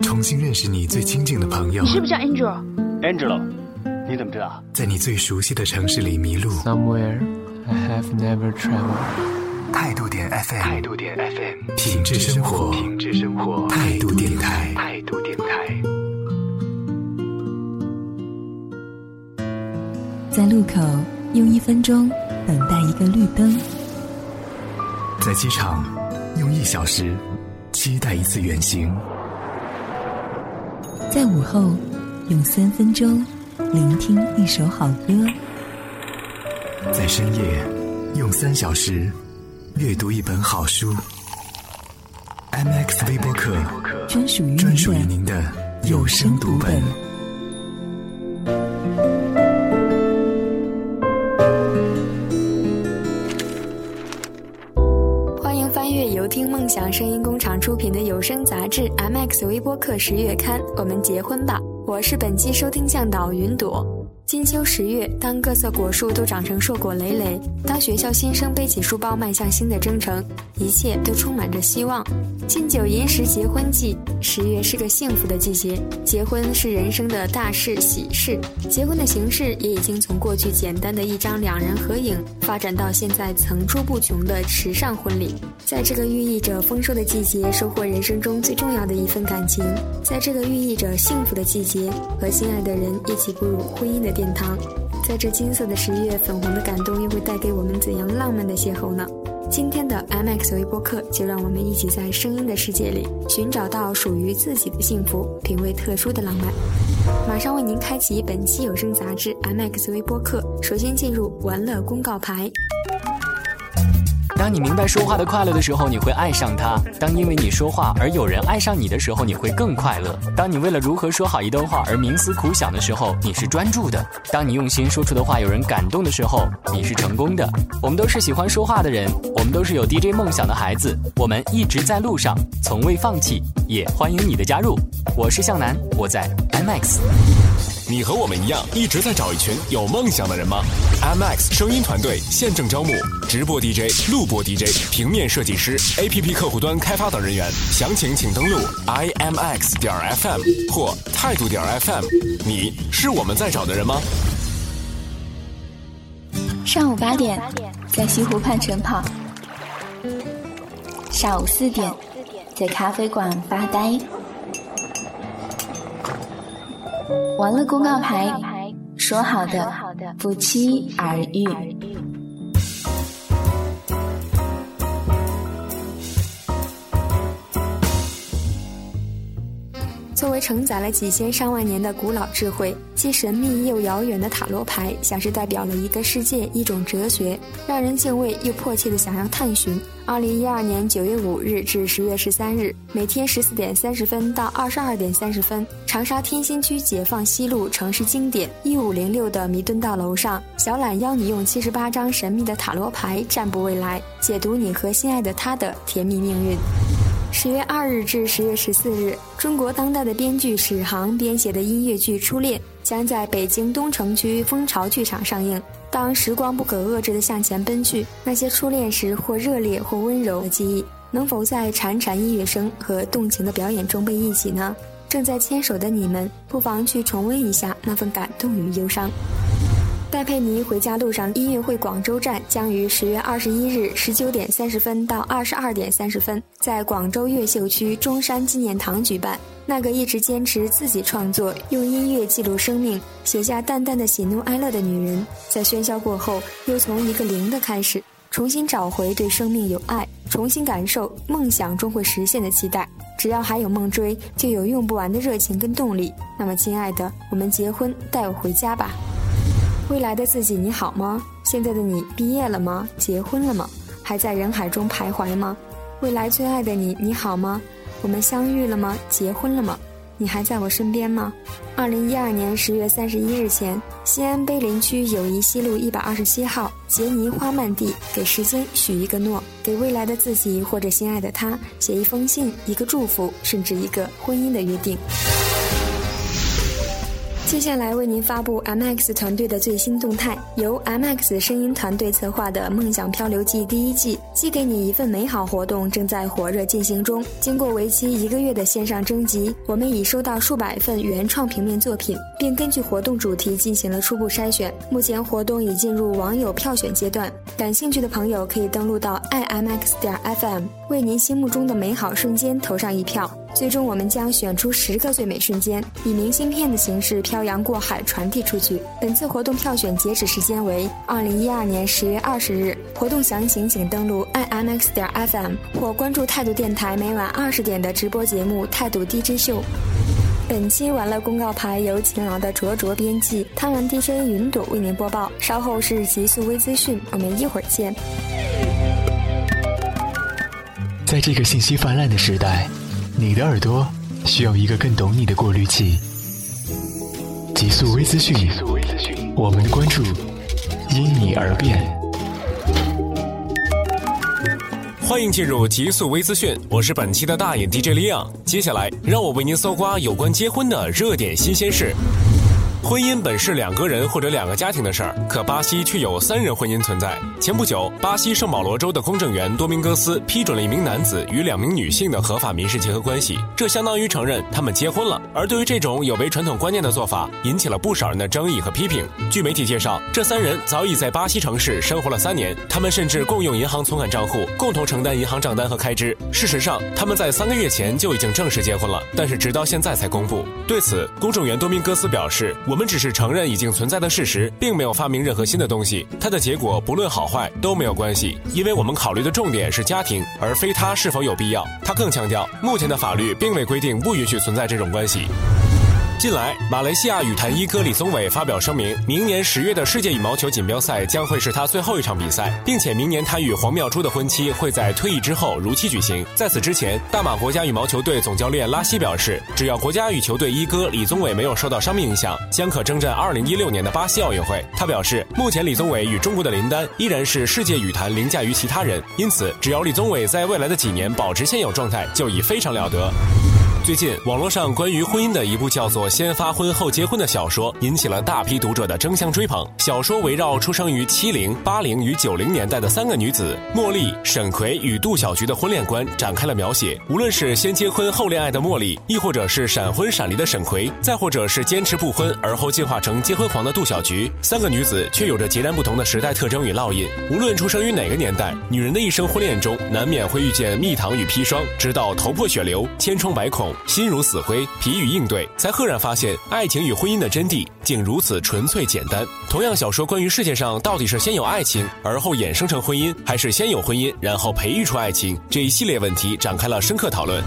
重新认识你最亲近的朋友。你是不是叫 Angel？Angelo，你怎么知道？在你最熟悉的城市里迷路。Somewhere I have never traveled。态度点 FM，态度点 FM，品质生活，品质生活，态度电台，态度电台。在路口用一分钟等待一个绿灯。在机场用一小时期待一次远行，在午后用三分钟聆听一首好歌，在深夜用三小时阅读一本好书。MX 微播客专属于专属于您的有声读本。有声杂志《M X 微播客十月刊》，我们结婚吧！我是本期收听向导云朵。金秋十月，当各色果树都长成硕果累累，当学校新生背起书包迈向新的征程，一切都充满着希望。金九银十结婚季，十月是个幸福的季节。结婚是人生的大事喜事，结婚的形式也已经从过去简单的一张两人合影，发展到现在层出不穷的时尚婚礼。在这个寓意着丰收的季节，收获人生中最重要的一份感情；在这个寓意着幸福的季节，和心爱的人一起步入婚姻的殿堂。在这金色的十月，粉红的感动又会带给我们怎样浪漫的邂逅呢？今天的 M X 微播客，就让我们一起在声音的世界里寻找到属于自己的幸福，品味特殊的浪漫。马上为您开启本期有声杂志 M X 微播客，首先进入玩乐公告牌。当你明白说话的快乐的时候，你会爱上他；当因为你说话而有人爱上你的时候，你会更快乐；当你为了如何说好一段话而冥思苦想的时候，你是专注的；当你用心说出的话有人感动的时候，你是成功的。我们都是喜欢说话的人，我们都是有 DJ 梦想的孩子，我们一直在路上，从未放弃，也欢迎你的加入。我是向南，我在 MX。你和我们一样，一直在找一群有梦想的人吗？MX 声音团队现正招募直播 DJ、录播 DJ、平面设计师、APP 客户端开发等人员，详情请登录 imx 点 fm 或态度点 fm。你是我们在找的人吗？上午八点，在西湖畔晨跑；下午四点，在咖啡馆发呆。完了公告牌，说好的不期而遇。承载了几千上万年的古老智慧，既神秘又遥远的塔罗牌，像是代表了一个世界、一种哲学，让人敬畏又迫切的想要探寻。二零一二年九月五日至十月十三日，每天十四点三十分到二十二点三十分，长沙天心区解放西路城市经典一五零六的弥敦道楼上，小懒邀你用七十八张神秘的塔罗牌占卜未来，解读你和心爱的他的甜蜜命运。十月二日至十月十四日，中国当代的编剧史航编写的音乐剧《初恋》将在北京东城区蜂巢剧场上映。当时光不可遏制地向前奔去，那些初恋时或热烈或温柔的记忆，能否在潺潺音乐声和动情的表演中被忆起呢？正在牵手的你们，不妨去重温一下那份感动与忧伤。戴佩妮回家路上音乐会广州站将于十月二十一日十九点三十分到二十二点三十分，在广州越秀区中山纪念堂举办。那个一直坚持自己创作、用音乐记录生命、写下淡淡的喜怒哀乐的女人，在喧嚣过后，又从一个零的开始，重新找回对生命有爱，重新感受梦想终会实现的期待。只要还有梦追，就有用不完的热情跟动力。那么，亲爱的，我们结婚，带我回家吧。未来的自己你好吗？现在的你毕业了吗？结婚了吗？还在人海中徘徊吗？未来最爱的你你好吗？我们相遇了吗？结婚了吗？你还在我身边吗？二零一二年十月三十一日前，西安碑林区友谊西路一百二十七号杰尼花漫地，给时间许一个诺，给未来的自己或者心爱的他写一封信，一个祝福，甚至一个婚姻的约定。接下来为您发布 MX 团队的最新动态，由 MX 声音团队策划的《梦想漂流记》第一季“寄给你一份美好”活动正在火热进行中。经过为期一个月的线上征集，我们已收到数百份原创平面作品，并根据活动主题进行了初步筛选。目前活动已进入网友票选阶段，感兴趣的朋友可以登录到 iMX 点 FM，为您心目中的美好瞬间投上一票。最终，我们将选出十个最美瞬间，以明信片的形式漂洋过海传递出去。本次活动票选截止时间为二零一二年十月二十日。活动详情请登录 i m x 点 fm 或关注态度电台每晚二十点的直播节目《态度 DJ 秀》。本期玩乐公告牌由勤劳的卓卓编辑，贪玩 DJ 云朵为您播报。稍后是极速微资讯，我们一会儿见。在这个信息泛滥的时代。你的耳朵需要一个更懂你的过滤器。极速微资讯，我们的关注，因你而变。欢迎进入极速微资讯，我是本期的大眼 DJ 李昂。接下来，让我为您搜刮有关结婚的热点新鲜事。婚姻本是两个人或者两个家庭的事儿，可巴西却有三人婚姻存在。前不久，巴西圣保罗州的公证员多明戈斯批准了一名男子与两名女性的合法民事结合关系，这相当于承认他们结婚了。而对于这种有违传统观念的做法，引起了不少人的争议和批评。据媒体介绍，这三人早已在巴西城市生活了三年，他们甚至共用银行存款账户，共同承担银行账单和开支。事实上，他们在三个月前就已经正式结婚了，但是直到现在才公布。对此，公证员多明戈斯表示。我们只是承认已经存在的事实，并没有发明任何新的东西。它的结果不论好坏都没有关系，因为我们考虑的重点是家庭，而非它是否有必要。他更强调，目前的法律并未规定不允许存在这种关系。近来，马来西亚羽坛一哥李宗伟发表声明，明年十月的世界羽毛球锦标赛将会是他最后一场比赛，并且明年他与黄妙珠的婚期会在退役之后如期举行。在此之前，大马国家羽毛球队总教练拉希表示，只要国家羽球队一哥李宗伟没有受到伤病影响，将可征战二零一六年的巴西奥运会。他表示，目前李宗伟与中国的林丹依然是世界羽坛凌驾于其他人，因此只要李宗伟在未来的几年保持现有状态，就已非常了得。最近，网络上关于婚姻的一部叫做《先发婚后结婚》的小说，引起了大批读者的争相追捧。小说围绕出生于七零、八零与九零年代的三个女子茉莉、沈葵与杜小菊的婚恋观展开了描写。无论是先结婚后恋爱的茉莉，亦或者是闪婚闪离的沈葵，再或者是坚持不婚而后进化成结婚狂的杜小菊，三个女子却有着截然不同的时代特征与烙印。无论出生于哪个年代，女人的一生婚恋中难免会遇见蜜糖与砒霜，直到头破血流、千疮百孔。心如死灰，疲于应对，才赫然发现爱情与婚姻的真谛竟如此纯粹简单。同样，小说关于世界上到底是先有爱情，而后衍生成婚姻，还是先有婚姻，然后培育出爱情，这一系列问题展开了深刻讨论。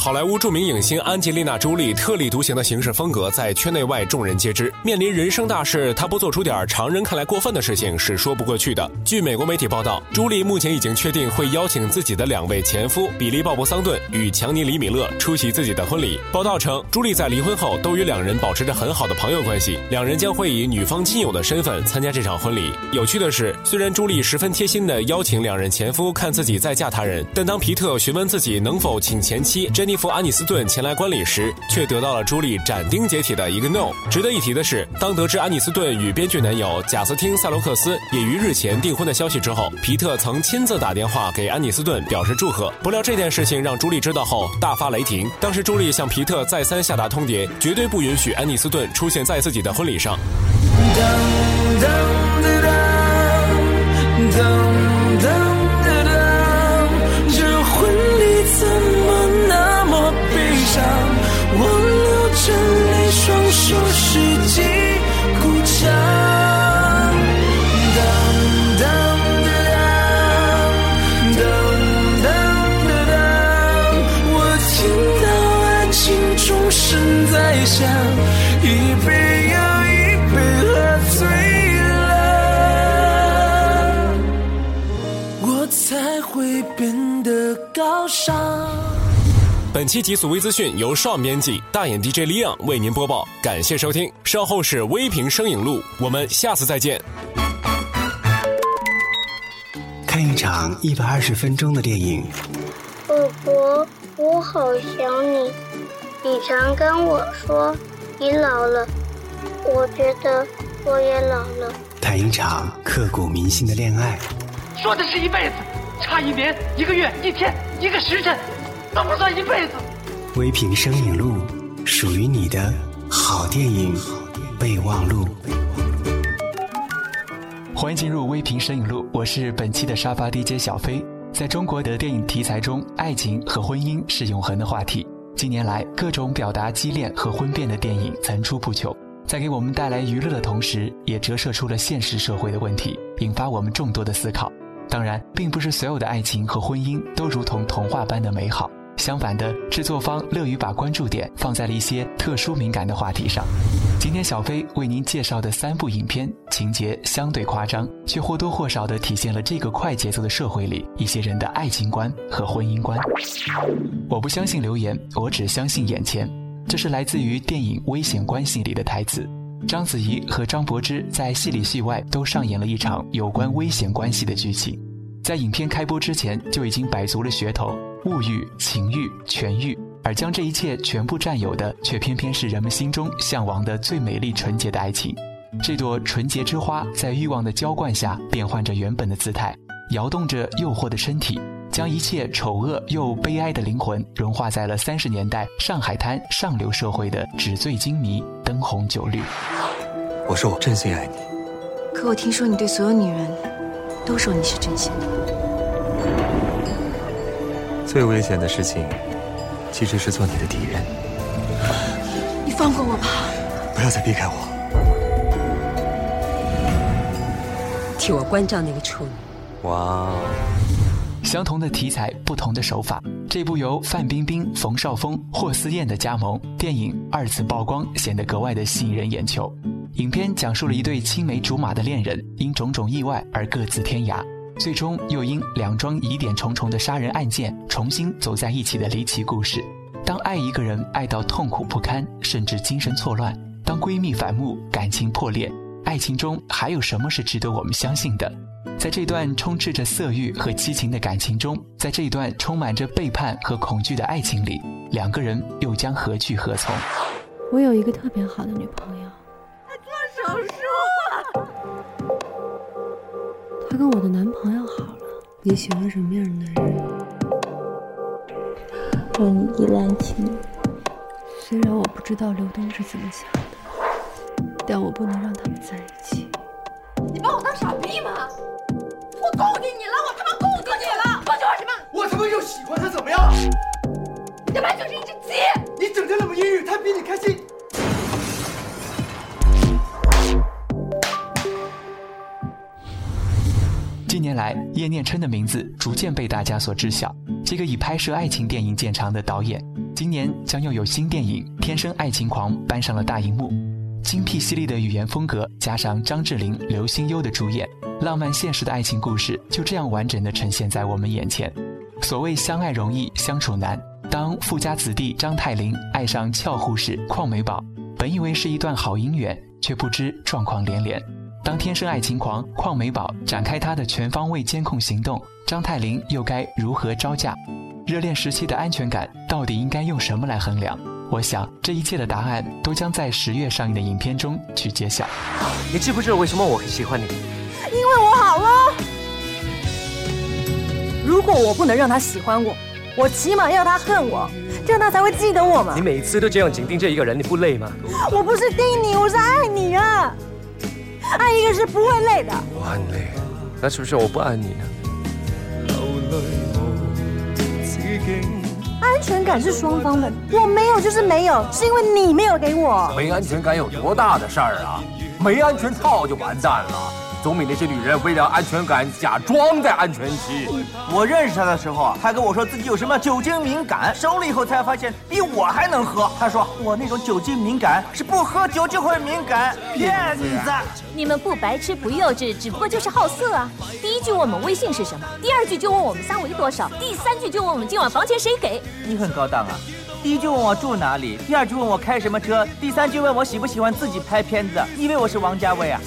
好莱坞著名影星安吉丽娜·朱莉特立独行的行事风格在圈内外众人皆知。面临人生大事，她不做出点常人看来过分的事情是说不过去的。据美国媒体报道，朱莉目前已经确定会邀请自己的两位前夫比利·鲍勃·桑顿与强尼·李米勒出席自己的婚礼。报道称，朱莉在离婚后都与两人保持着很好的朋友关系，两人将会以女方亲友的身份参加这场婚礼。有趣的是，虽然朱莉十分贴心地邀请两人前夫看自己再嫁他人，但当皮特询问自己能否请前妻珍妮弗·安妮斯顿。前来观礼时，却得到了朱莉斩钉截铁的一个 no。值得一提的是，当得知安妮斯顿与编剧男友贾斯汀·塞罗克斯也于日前订婚的消息之后，皮特曾亲自打电话给安妮斯顿表示祝贺。不料这件事情让朱莉知道后大发雷霆。当时朱莉向皮特再三下达通牒，绝对不允许安妮斯顿出现在自己的婚礼上。旧世纪，空腔，当当当当当当当我听到爱情钟声在响，一杯又一杯喝醉了，我才会变得高尚。本期极速微资讯由上编辑，大眼 DJ 李昂为您播报，感谢收听。稍后是微评声影录，我们下次再见。看一场一百二十分钟的电影。宝宝，我好想你。你常跟我说，你老了我觉得我也老了。谈一场刻骨铭心的恋爱。说的是一辈子，差一年、一个月、一天、一个时辰，都不算一辈子。微评声影录，属于你的好电影备忘录。欢迎进入微评声影录，我是本期的沙发 DJ 小飞。在中国的电影题材中，爱情和婚姻是永恒的话题。近年来，各种表达畸恋和婚变的电影层出不穷，在给我们带来娱乐的同时，也折射出了现实社会的问题，引发我们众多的思考。当然，并不是所有的爱情和婚姻都如同童话般的美好。相反的，制作方乐于把关注点放在了一些特殊敏感的话题上。今天小飞为您介绍的三部影片，情节相对夸张，却或多或少地体现了这个快节奏的社会里一些人的爱情观和婚姻观。我不相信留言，我只相信眼前。这是来自于电影《危险关系》里的台词。章子怡和张柏芝在戏里戏外都上演了一场有关危险关系的剧情。在影片开播之前就已经摆足了噱头，物欲、情欲、权欲，而将这一切全部占有的，却偏偏是人们心中向往的最美丽纯洁的爱情。这朵纯洁之花在欲望的浇灌下变换着原本的姿态，摇动着诱惑的身体，将一切丑恶又悲哀的灵魂融化在了三十年代上海滩上流社会的纸醉金迷、灯红酒绿。我说我真心爱你，可我听说你对所有女人都说你是真心的。最危险的事情，其实是做你的敌人。你放过我吧！不要再避开我！替我关照那个处女。哇！相同的题材，不同的手法。这部由范冰冰、冯绍峰、霍思燕的加盟电影二次曝光，显得格外的吸引人眼球。影片讲述了一对青梅竹马的恋人，因种种意外而各自天涯，最终又因两桩疑点重重的杀人案件重新走在一起的离奇故事。当爱一个人爱到痛苦不堪，甚至精神错乱；当闺蜜反目，感情破裂，爱情中还有什么是值得我们相信的？在这段充斥着色欲和激情的感情中，在这段充满着背叛和恐惧的爱情里，两个人又将何去何从？我有一个特别好的女朋友，她做手术。她跟我的男朋友好了。你喜欢什么样的男人？让你依赖起你。虽然我不知道刘东是怎么想的，但我不能让他们在一起。你把我当傻逼吗？我供给你了，我他妈供给你了！我喜欢什么？我他妈又喜欢他怎么样？你他妈就是一只鸡！你整天那么阴郁，他比你开心。近年来，叶念琛的名字逐渐被大家所知晓。这个以拍摄爱情电影见长的导演，今年将又有新电影《天生爱情狂》搬上了大荧幕。精辟犀利的语言风格，加上张智霖、刘心悠的主演，浪漫现实的爱情故事就这样完整的呈现在我们眼前。所谓相爱容易相处难，当富家子弟张太林爱上俏护士邝美宝，本以为是一段好姻缘，却不知状况连连。当天生爱情狂邝美宝展开他的全方位监控行动，张泰林又该如何招架？热恋时期的安全感到底应该用什么来衡量？我想，这一切的答案都将在十月上映的影片中去揭晓。你知不知道为什么我很喜欢你？因为我好了。如果我不能让他喜欢我，我起码要他恨我，这样他才会记得我嘛。你每次都这样紧盯着一个人，你不累吗？我不是盯你，我是爱你啊！爱一个是不会累的。我很累，那是不是我不爱你呢？安全感是双方的，我没有就是没有，是因为你没有给我。没安全感有多大的事儿啊？没安全套就完蛋了。总比那些女人为了安全感假装在安全期。我认识他的时候啊，他跟我说自己有什么酒精敏感，收了以后才发现比我还能喝。他说我那种酒精敏感是不喝酒就会敏感，骗子！你们不白痴不幼稚，只不过就是好色啊！第一句问我们微信是什么，第二句就问我们三围多少，第三句就问我们今晚房钱谁给。你很高档啊！第一句问我住哪里，第二句问我开什么车，第三句问我喜不喜欢自己拍片子。你以为我是王家卫啊？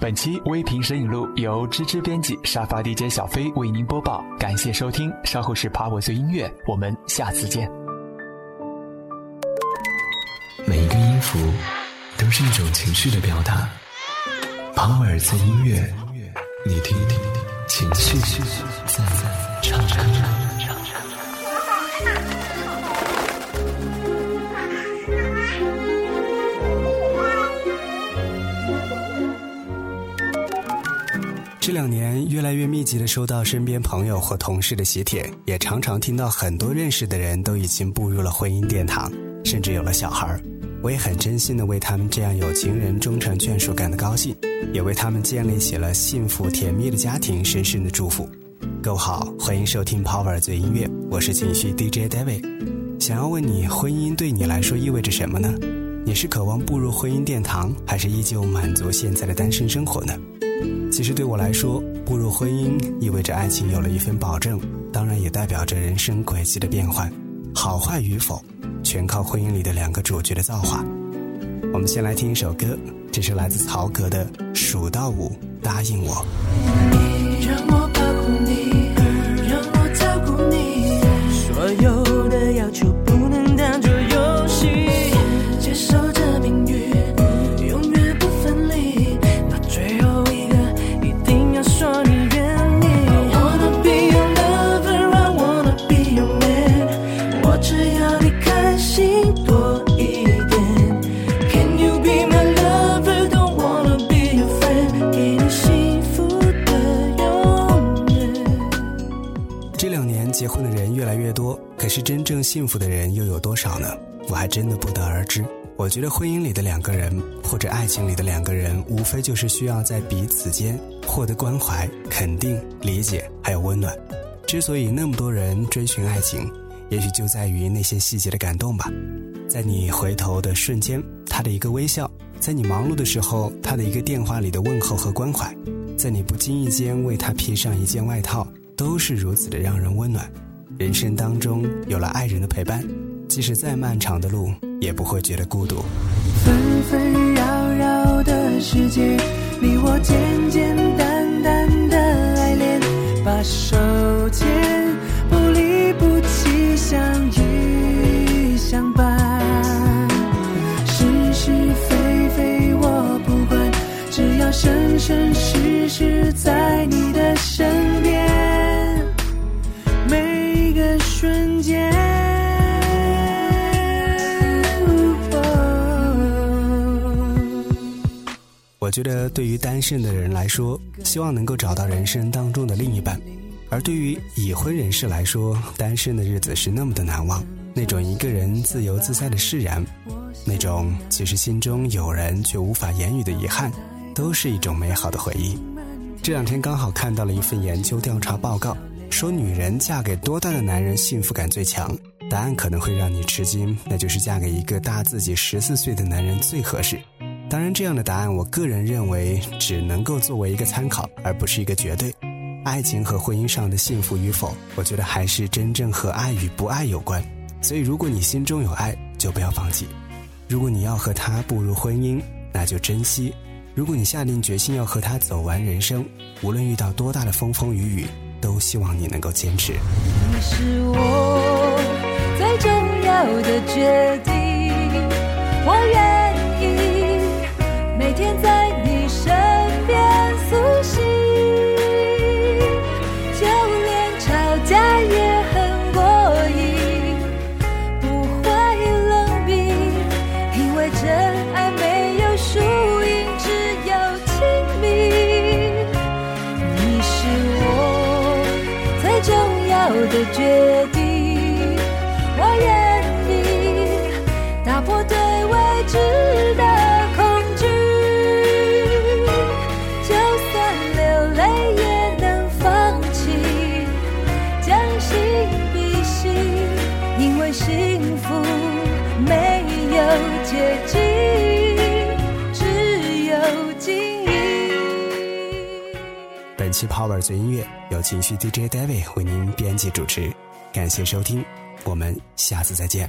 本期微评摄影录由芝芝编辑，沙发 DJ 小飞为您播报。感谢收听，稍后是爬我最音乐，我们下次见。每一个音符都是一种情绪的表达。Power 音乐，你听一听，情绪在唱。唱这两年，越来越密集的收到身边朋友或同事的喜帖，也常常听到很多认识的人都已经步入了婚姻殿堂，甚至有了小孩我也很真心的为他们这样有情人终成眷属感到高兴，也为他们建立起了幸福甜蜜的家庭深深的祝福。各位好，欢迎收听 Power 最音乐，我是情绪 DJ David。想要问你，婚姻对你来说意味着什么呢？你是渴望步入婚姻殿堂，还是依旧满足现在的单身生活呢？其实对我来说，步入婚姻意味着爱情有了一份保证，当然也代表着人生轨迹的变换，好坏与否，全靠婚姻里的两个主角的造化。我们先来听一首歌，这是来自曹格的《数到五答应我》。幸福的人又有多少呢？我还真的不得而知。我觉得婚姻里的两个人，或者爱情里的两个人，无非就是需要在彼此间获得关怀、肯定、理解，还有温暖。之所以那么多人追寻爱情，也许就在于那些细节的感动吧。在你回头的瞬间，他的一个微笑；在你忙碌的时候，他的一个电话里的问候和关怀；在你不经意间为他披上一件外套。都是如此的让人温暖。人生当中有了爱人的陪伴，即使再漫长的路，也不会觉得孤独。纷纷扰扰的世界，你我简简单单的爱恋，把手牵，我觉得对于单身的人来说，希望能够找到人生当中的另一半；而对于已婚人士来说，单身的日子是那么的难忘。那种一个人自由自在的释然，那种其实心中有人却无法言语的遗憾，都是一种美好的回忆。这两天刚好看到了一份研究调查报告。说女人嫁给多大的男人幸福感最强？答案可能会让你吃惊，那就是嫁给一个大自己十四岁的男人最合适。当然，这样的答案我个人认为只能够作为一个参考，而不是一个绝对。爱情和婚姻上的幸福与否，我觉得还是真正和爱与不爱有关。所以，如果你心中有爱，就不要放弃；如果你要和他步入婚姻，那就珍惜；如果你下定决心要和他走完人生，无论遇到多大的风风雨雨。都希望你能够坚持。你是我最重要的决定，我愿有捷径，只有经营。本期 Power 最音乐由情绪 DJ David 为您编辑主持，感谢收听，我们下次再见。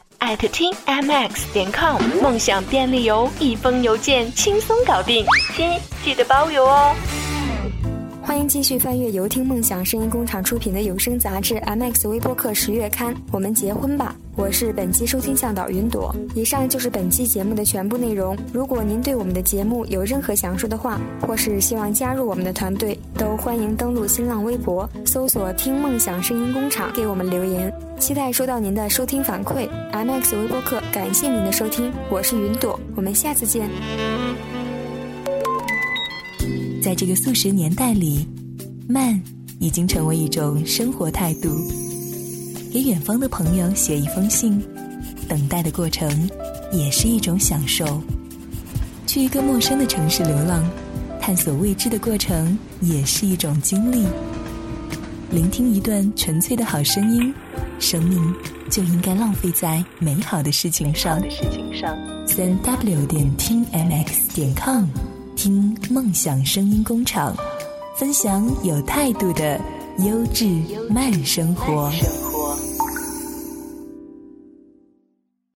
艾特听 mx 点 com，梦想便利邮，一封邮件轻松搞定，亲记得包邮哦。欢迎继续翻阅由听梦想声音工厂出品的有声杂志 MX 微播客十月刊。我们结婚吧！我是本期收听向导云朵。以上就是本期节目的全部内容。如果您对我们的节目有任何想说的话，或是希望加入我们的团队，都欢迎登录新浪微博搜索“听梦想声音工厂”给我们留言。期待收到您的收听反馈。MX 微播客感谢您的收听，我是云朵，我们下次见。在这个速食年代里，慢已经成为一种生活态度。给远方的朋友写一封信，等待的过程也是一种享受。去一个陌生的城市流浪，探索未知的过程也是一种经历。聆听一段纯粹的好声音，生命就应该浪费在美好的事情上。三 w 点听 mx 点 com。听梦想声音工厂，分享有态度的优质慢生活。